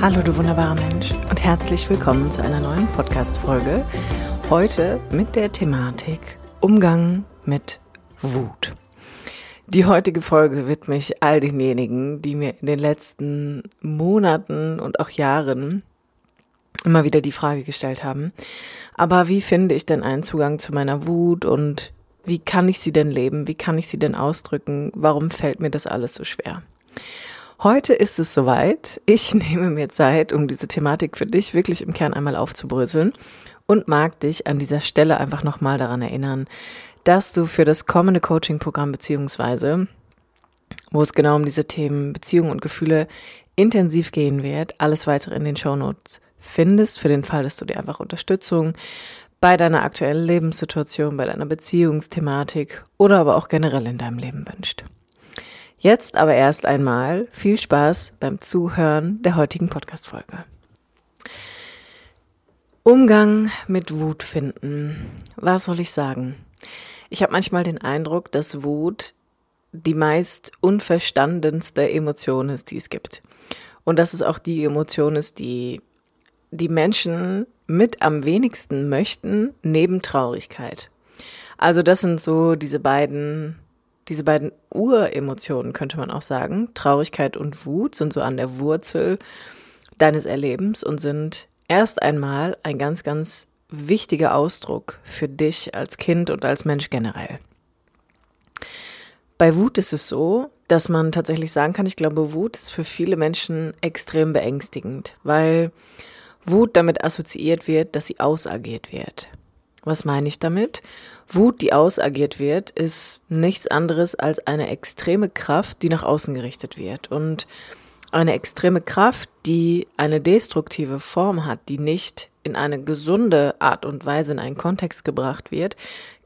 Hallo du wunderbarer Mensch und herzlich willkommen zu einer neuen Podcast-Folge. Heute mit der Thematik Umgang mit Wut. Die heutige Folge widme ich all denjenigen, die mir in den letzten Monaten und auch Jahren immer wieder die Frage gestellt haben, aber wie finde ich denn einen Zugang zu meiner Wut und wie kann ich sie denn leben? Wie kann ich sie denn ausdrücken? Warum fällt mir das alles so schwer? Heute ist es soweit. Ich nehme mir Zeit, um diese Thematik für dich wirklich im Kern einmal aufzubröseln und mag dich an dieser Stelle einfach nochmal daran erinnern, dass du für das kommende Coaching-Programm beziehungsweise, wo es genau um diese Themen Beziehung und Gefühle intensiv gehen wird, alles weitere in den Shownotes findest, für den Fall, dass du dir einfach Unterstützung bei deiner aktuellen Lebenssituation, bei deiner Beziehungsthematik oder aber auch generell in deinem Leben wünscht. Jetzt aber erst einmal viel Spaß beim Zuhören der heutigen Podcast-Folge. Umgang mit Wut finden. Was soll ich sagen? Ich habe manchmal den Eindruck, dass Wut die meist unverstandenste Emotion ist, die es gibt. Und dass es auch die Emotion ist, die die Menschen mit am wenigsten möchten, neben Traurigkeit. Also das sind so diese beiden diese beiden Uremotionen, könnte man auch sagen, Traurigkeit und Wut, sind so an der Wurzel deines Erlebens und sind erst einmal ein ganz, ganz wichtiger Ausdruck für dich als Kind und als Mensch generell. Bei Wut ist es so, dass man tatsächlich sagen kann, ich glaube, Wut ist für viele Menschen extrem beängstigend, weil Wut damit assoziiert wird, dass sie ausagiert wird. Was meine ich damit? Wut, die ausagiert wird, ist nichts anderes als eine extreme Kraft, die nach außen gerichtet wird. Und eine extreme Kraft, die eine destruktive Form hat, die nicht in eine gesunde Art und Weise in einen Kontext gebracht wird,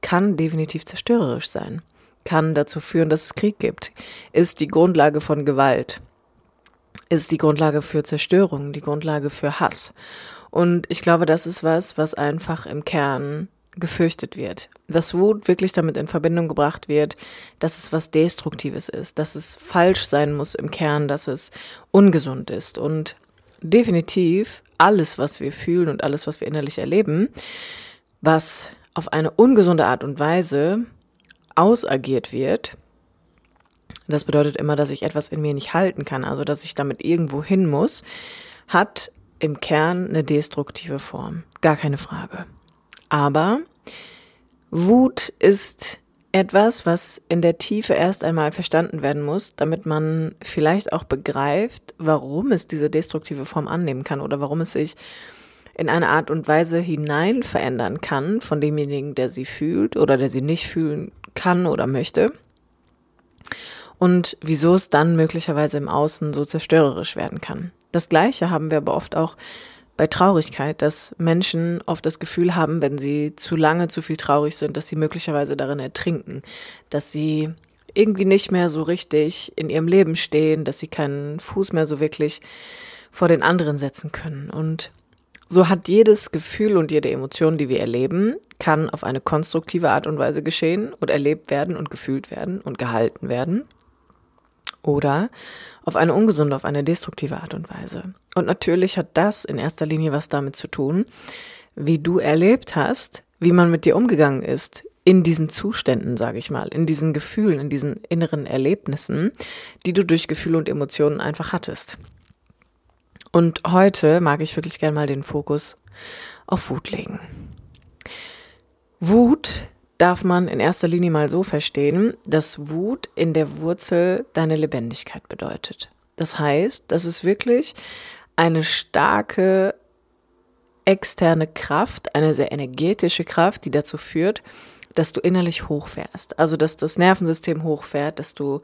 kann definitiv zerstörerisch sein, kann dazu führen, dass es Krieg gibt, ist die Grundlage von Gewalt, ist die Grundlage für Zerstörung, die Grundlage für Hass. Und ich glaube, das ist was, was einfach im Kern gefürchtet wird. Dass Wut wirklich damit in Verbindung gebracht wird, dass es was Destruktives ist, dass es falsch sein muss im Kern, dass es ungesund ist. Und definitiv alles, was wir fühlen und alles, was wir innerlich erleben, was auf eine ungesunde Art und Weise ausagiert wird, das bedeutet immer, dass ich etwas in mir nicht halten kann, also dass ich damit irgendwo hin muss, hat im Kern eine destruktive Form. Gar keine Frage. Aber Wut ist etwas, was in der Tiefe erst einmal verstanden werden muss, damit man vielleicht auch begreift, warum es diese destruktive Form annehmen kann oder warum es sich in eine Art und Weise hinein verändern kann von demjenigen, der sie fühlt oder der sie nicht fühlen kann oder möchte. Und wieso es dann möglicherweise im Außen so zerstörerisch werden kann. Das Gleiche haben wir aber oft auch bei Traurigkeit, dass Menschen oft das Gefühl haben, wenn sie zu lange zu viel traurig sind, dass sie möglicherweise darin ertrinken, dass sie irgendwie nicht mehr so richtig in ihrem Leben stehen, dass sie keinen Fuß mehr so wirklich vor den anderen setzen können. Und so hat jedes Gefühl und jede Emotion, die wir erleben, kann auf eine konstruktive Art und Weise geschehen und erlebt werden und gefühlt werden und gehalten werden oder auf eine ungesunde, auf eine destruktive Art und Weise. Und natürlich hat das in erster Linie was damit zu tun, wie du erlebt hast, wie man mit dir umgegangen ist in diesen Zuständen, sage ich mal, in diesen Gefühlen, in diesen inneren Erlebnissen, die du durch Gefühle und Emotionen einfach hattest. Und heute mag ich wirklich gerne mal den Fokus auf Wut legen. Wut darf man in erster Linie mal so verstehen, dass Wut in der Wurzel deine Lebendigkeit bedeutet. Das heißt, das ist wirklich eine starke externe Kraft, eine sehr energetische Kraft, die dazu führt, dass du innerlich hochfährst. Also, dass das Nervensystem hochfährt, dass du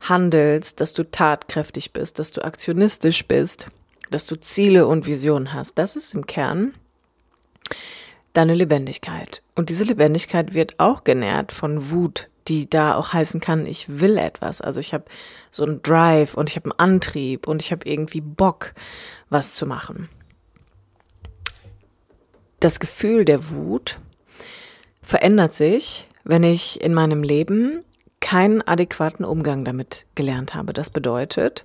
handelst, dass du tatkräftig bist, dass du aktionistisch bist, dass du Ziele und Visionen hast. Das ist im Kern deine Lebendigkeit. Und diese Lebendigkeit wird auch genährt von Wut, die da auch heißen kann, ich will etwas. Also ich habe so einen Drive und ich habe einen Antrieb und ich habe irgendwie Bock, was zu machen. Das Gefühl der Wut verändert sich, wenn ich in meinem Leben keinen adäquaten Umgang damit gelernt habe. Das bedeutet,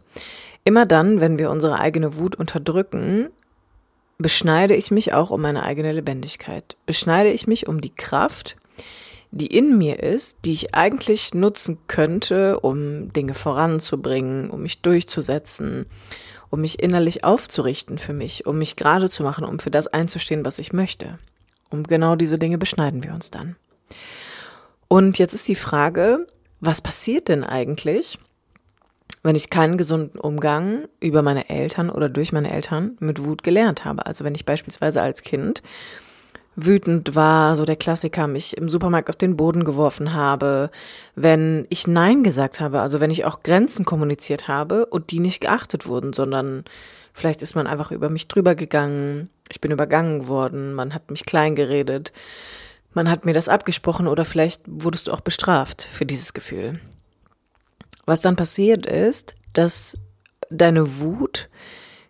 Immer dann, wenn wir unsere eigene Wut unterdrücken, beschneide ich mich auch um meine eigene Lebendigkeit. Beschneide ich mich um die Kraft, die in mir ist, die ich eigentlich nutzen könnte, um Dinge voranzubringen, um mich durchzusetzen, um mich innerlich aufzurichten für mich, um mich gerade zu machen, um für das einzustehen, was ich möchte. Um genau diese Dinge beschneiden wir uns dann. Und jetzt ist die Frage, was passiert denn eigentlich, wenn ich keinen gesunden Umgang über meine Eltern oder durch meine Eltern mit Wut gelernt habe? Also wenn ich beispielsweise als Kind wütend war, so der Klassiker, mich im Supermarkt auf den Boden geworfen habe, wenn ich Nein gesagt habe, also wenn ich auch Grenzen kommuniziert habe und die nicht geachtet wurden, sondern vielleicht ist man einfach über mich drüber gegangen, ich bin übergangen worden, man hat mich klein geredet, man hat mir das abgesprochen oder vielleicht wurdest du auch bestraft für dieses Gefühl. Was dann passiert ist, dass deine Wut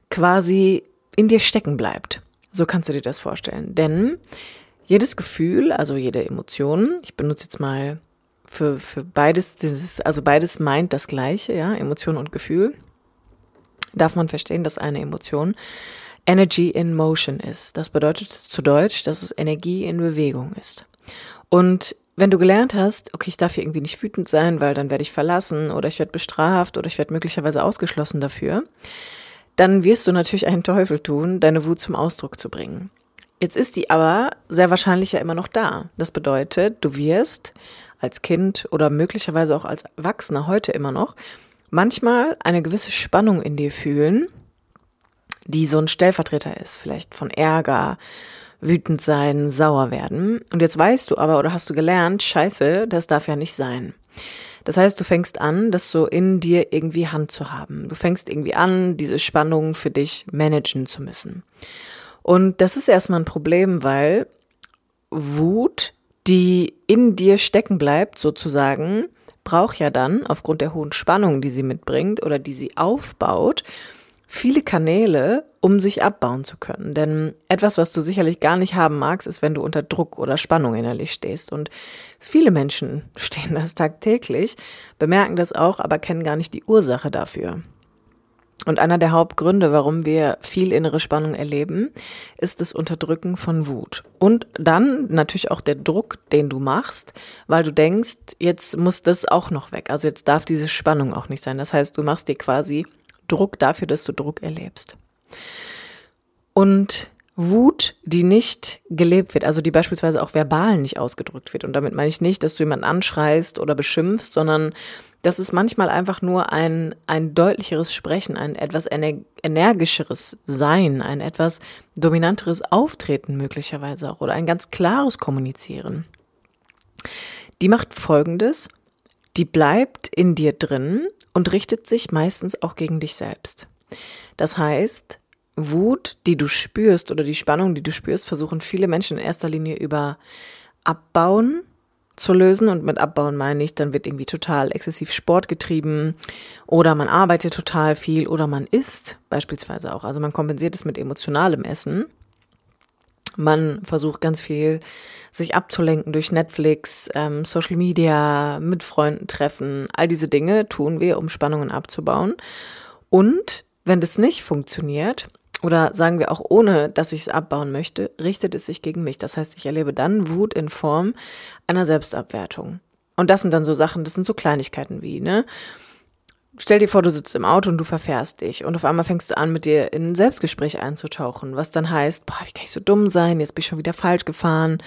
quasi in dir stecken bleibt. So kannst du dir das vorstellen. Denn jedes Gefühl, also jede Emotion, ich benutze jetzt mal für, für beides, also beides meint das Gleiche, ja, Emotion und Gefühl, darf man verstehen, dass eine Emotion Energy in Motion ist. Das bedeutet zu Deutsch, dass es Energie in Bewegung ist. Und wenn du gelernt hast, okay, ich darf hier irgendwie nicht wütend sein, weil dann werde ich verlassen oder ich werde bestraft oder ich werde möglicherweise ausgeschlossen dafür, dann wirst du natürlich einen Teufel tun, deine Wut zum Ausdruck zu bringen. Jetzt ist die aber sehr wahrscheinlich ja immer noch da. Das bedeutet, du wirst als Kind oder möglicherweise auch als Erwachsener heute immer noch manchmal eine gewisse Spannung in dir fühlen, die so ein Stellvertreter ist, vielleicht von Ärger, wütend sein, sauer werden. Und jetzt weißt du aber oder hast du gelernt, scheiße, das darf ja nicht sein. Das heißt, du fängst an, das so in dir irgendwie Hand zu haben. Du fängst irgendwie an, diese Spannung für dich managen zu müssen. Und das ist erstmal ein Problem, weil Wut, die in dir stecken bleibt, sozusagen, braucht ja dann, aufgrund der hohen Spannung, die sie mitbringt oder die sie aufbaut, viele Kanäle, um sich abbauen zu können. Denn etwas, was du sicherlich gar nicht haben magst, ist, wenn du unter Druck oder Spannung innerlich stehst. Und viele Menschen stehen das tagtäglich, bemerken das auch, aber kennen gar nicht die Ursache dafür. Und einer der Hauptgründe, warum wir viel innere Spannung erleben, ist das Unterdrücken von Wut. Und dann natürlich auch der Druck, den du machst, weil du denkst, jetzt muss das auch noch weg. Also jetzt darf diese Spannung auch nicht sein. Das heißt, du machst dir quasi Druck dafür, dass du Druck erlebst. Und Wut, die nicht gelebt wird, also die beispielsweise auch verbal nicht ausgedrückt wird. Und damit meine ich nicht, dass du jemanden anschreist oder beschimpfst, sondern das ist manchmal einfach nur ein, ein deutlicheres Sprechen, ein etwas energischeres Sein, ein etwas dominanteres Auftreten möglicherweise auch oder ein ganz klares Kommunizieren. Die macht Folgendes, die bleibt in dir drin und richtet sich meistens auch gegen dich selbst. Das heißt, Wut, die du spürst oder die Spannung, die du spürst, versuchen viele Menschen in erster Linie über Abbauen zu lösen. Und mit Abbauen meine ich, dann wird irgendwie total exzessiv Sport getrieben oder man arbeitet total viel oder man isst beispielsweise auch. Also man kompensiert es mit emotionalem Essen. Man versucht ganz viel, sich abzulenken durch Netflix, ähm, Social Media, mit Freunden treffen. All diese Dinge tun wir, um Spannungen abzubauen. Und wenn das nicht funktioniert, oder sagen wir auch ohne, dass ich es abbauen möchte, richtet es sich gegen mich. Das heißt, ich erlebe dann Wut in Form einer Selbstabwertung. Und das sind dann so Sachen, das sind so Kleinigkeiten wie, ne? Stell dir vor, du sitzt im Auto und du verfährst dich und auf einmal fängst du an, mit dir in ein Selbstgespräch einzutauchen, was dann heißt, boah, wie kann ich so dumm sein? Jetzt bin ich schon wieder falsch gefahren.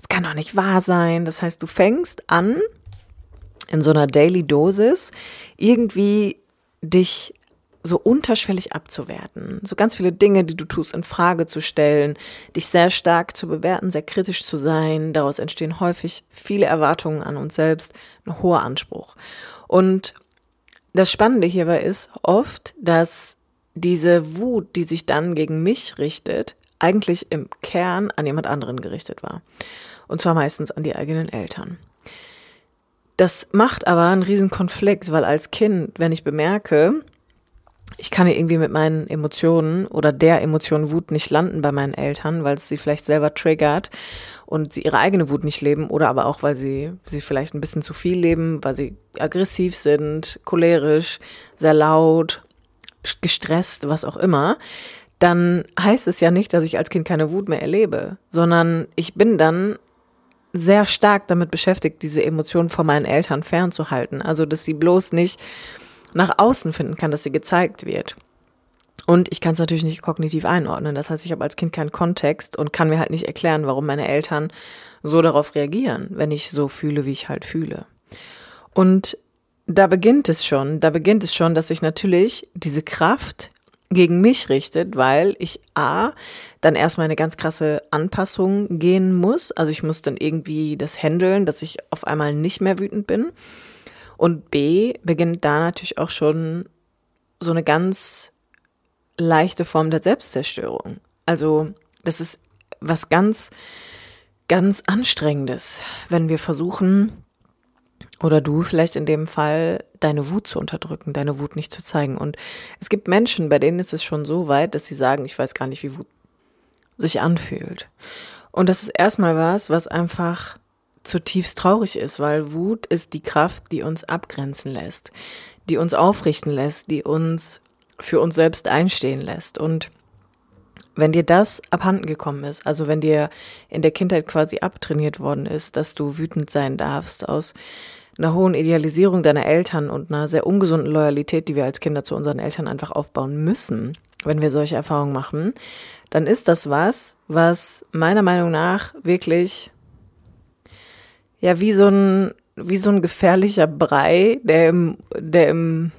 Es kann doch nicht wahr sein. Das heißt, du fängst an, in so einer Daily Dosis irgendwie dich so unterschwellig abzuwerten, so ganz viele Dinge, die du tust, in Frage zu stellen, dich sehr stark zu bewerten, sehr kritisch zu sein. Daraus entstehen häufig viele Erwartungen an uns selbst, ein hoher Anspruch. Und das Spannende hierbei ist oft, dass diese Wut, die sich dann gegen mich richtet, eigentlich im Kern an jemand anderen gerichtet war. Und zwar meistens an die eigenen Eltern. Das macht aber einen riesen Konflikt, weil als Kind, wenn ich bemerke, ich kann irgendwie mit meinen Emotionen oder der Emotion Wut nicht landen bei meinen Eltern, weil es sie vielleicht selber triggert und sie ihre eigene Wut nicht leben oder aber auch, weil sie sie vielleicht ein bisschen zu viel leben, weil sie aggressiv sind, cholerisch, sehr laut, gestresst, was auch immer, dann heißt es ja nicht, dass ich als Kind keine Wut mehr erlebe, sondern ich bin dann sehr stark damit beschäftigt, diese Emotionen von meinen Eltern fernzuhalten. Also, dass sie bloß nicht nach außen finden kann, dass sie gezeigt wird. Und ich kann es natürlich nicht kognitiv einordnen. Das heißt, ich habe als Kind keinen Kontext und kann mir halt nicht erklären, warum meine Eltern so darauf reagieren, wenn ich so fühle, wie ich halt fühle. Und da beginnt es schon, da beginnt es schon, dass sich natürlich diese Kraft gegen mich richtet, weil ich A, dann erstmal eine ganz krasse Anpassung gehen muss. Also ich muss dann irgendwie das handeln, dass ich auf einmal nicht mehr wütend bin. Und B, beginnt da natürlich auch schon so eine ganz leichte Form der Selbstzerstörung. Also das ist was ganz, ganz anstrengendes, wenn wir versuchen, oder du vielleicht in dem Fall, deine Wut zu unterdrücken, deine Wut nicht zu zeigen. Und es gibt Menschen, bei denen ist es schon so weit, dass sie sagen, ich weiß gar nicht, wie Wut sich anfühlt. Und das ist erstmal was, was einfach zutiefst traurig ist, weil Wut ist die Kraft, die uns abgrenzen lässt, die uns aufrichten lässt, die uns für uns selbst einstehen lässt. Und wenn dir das abhanden gekommen ist, also wenn dir in der Kindheit quasi abtrainiert worden ist, dass du wütend sein darfst aus einer hohen Idealisierung deiner Eltern und einer sehr ungesunden Loyalität, die wir als Kinder zu unseren Eltern einfach aufbauen müssen, wenn wir solche Erfahrungen machen, dann ist das was, was meiner Meinung nach wirklich ja wie so ein wie so ein gefährlicher Brei, der im, der im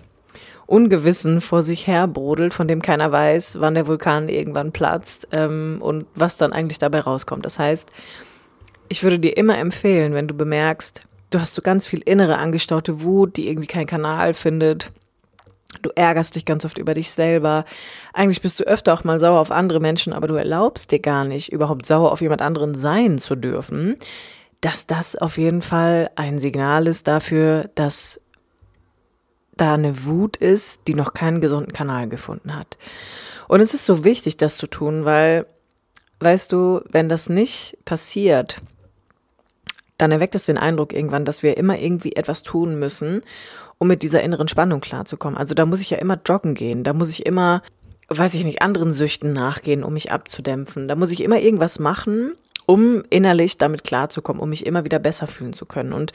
Ungewissen vor sich her brodelt, von dem keiner weiß, wann der Vulkan irgendwann platzt ähm, und was dann eigentlich dabei rauskommt. Das heißt, ich würde dir immer empfehlen, wenn du bemerkst, du hast so ganz viel innere angestaute Wut, die irgendwie keinen Kanal findet. Du ärgerst dich ganz oft über dich selber. Eigentlich bist du öfter auch mal sauer auf andere Menschen, aber du erlaubst dir gar nicht, überhaupt sauer auf jemand anderen sein zu dürfen. Dass das auf jeden Fall ein Signal ist dafür, dass da eine Wut ist, die noch keinen gesunden Kanal gefunden hat. Und es ist so wichtig, das zu tun, weil, weißt du, wenn das nicht passiert, dann erweckt es den Eindruck irgendwann, dass wir immer irgendwie etwas tun müssen, um mit dieser inneren Spannung klarzukommen. Also da muss ich ja immer joggen gehen, da muss ich immer, weiß ich nicht, anderen Süchten nachgehen, um mich abzudämpfen. Da muss ich immer irgendwas machen, um innerlich damit klarzukommen, um mich immer wieder besser fühlen zu können. Und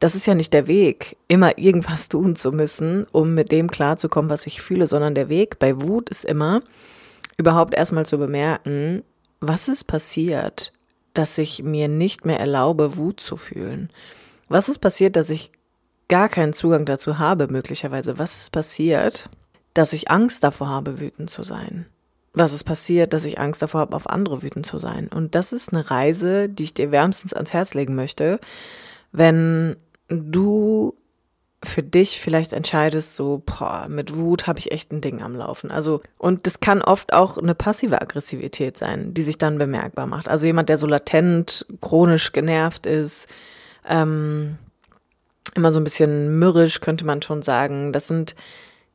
das ist ja nicht der Weg, immer irgendwas tun zu müssen, um mit dem klarzukommen, was ich fühle, sondern der Weg bei Wut ist immer, überhaupt erstmal zu bemerken, was ist passiert? dass ich mir nicht mehr erlaube, Wut zu fühlen? Was ist passiert, dass ich gar keinen Zugang dazu habe, möglicherweise? Was ist passiert, dass ich Angst davor habe, wütend zu sein? Was ist passiert, dass ich Angst davor habe, auf andere wütend zu sein? Und das ist eine Reise, die ich dir wärmstens ans Herz legen möchte, wenn du für dich vielleicht entscheidest, so, boah, mit Wut habe ich echt ein Ding am Laufen. Also, und das kann oft auch eine passive Aggressivität sein, die sich dann bemerkbar macht. Also jemand, der so latent, chronisch genervt ist, ähm, immer so ein bisschen mürrisch, könnte man schon sagen. Das sind,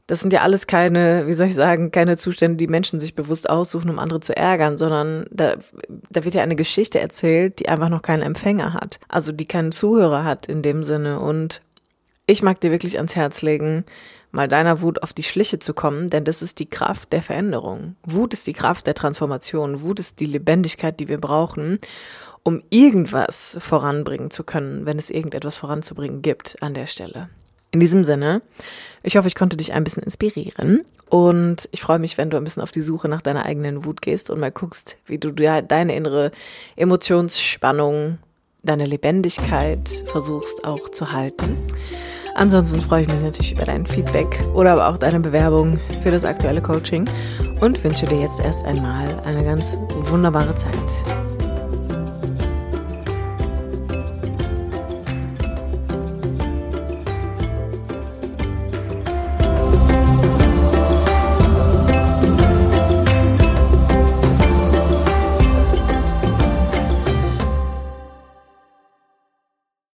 das sind ja alles keine, wie soll ich sagen, keine Zustände, die Menschen sich bewusst aussuchen, um andere zu ärgern, sondern da, da wird ja eine Geschichte erzählt, die einfach noch keinen Empfänger hat. Also die keinen Zuhörer hat in dem Sinne und ich mag dir wirklich ans Herz legen, mal deiner Wut auf die Schliche zu kommen, denn das ist die Kraft der Veränderung. Wut ist die Kraft der Transformation. Wut ist die Lebendigkeit, die wir brauchen, um irgendwas voranbringen zu können, wenn es irgendetwas voranzubringen gibt an der Stelle. In diesem Sinne, ich hoffe, ich konnte dich ein bisschen inspirieren und ich freue mich, wenn du ein bisschen auf die Suche nach deiner eigenen Wut gehst und mal guckst, wie du deine innere Emotionsspannung, deine Lebendigkeit versuchst auch zu halten. Ansonsten freue ich mich natürlich über dein Feedback oder aber auch deine Bewerbung für das aktuelle Coaching und wünsche dir jetzt erst einmal eine ganz wunderbare Zeit.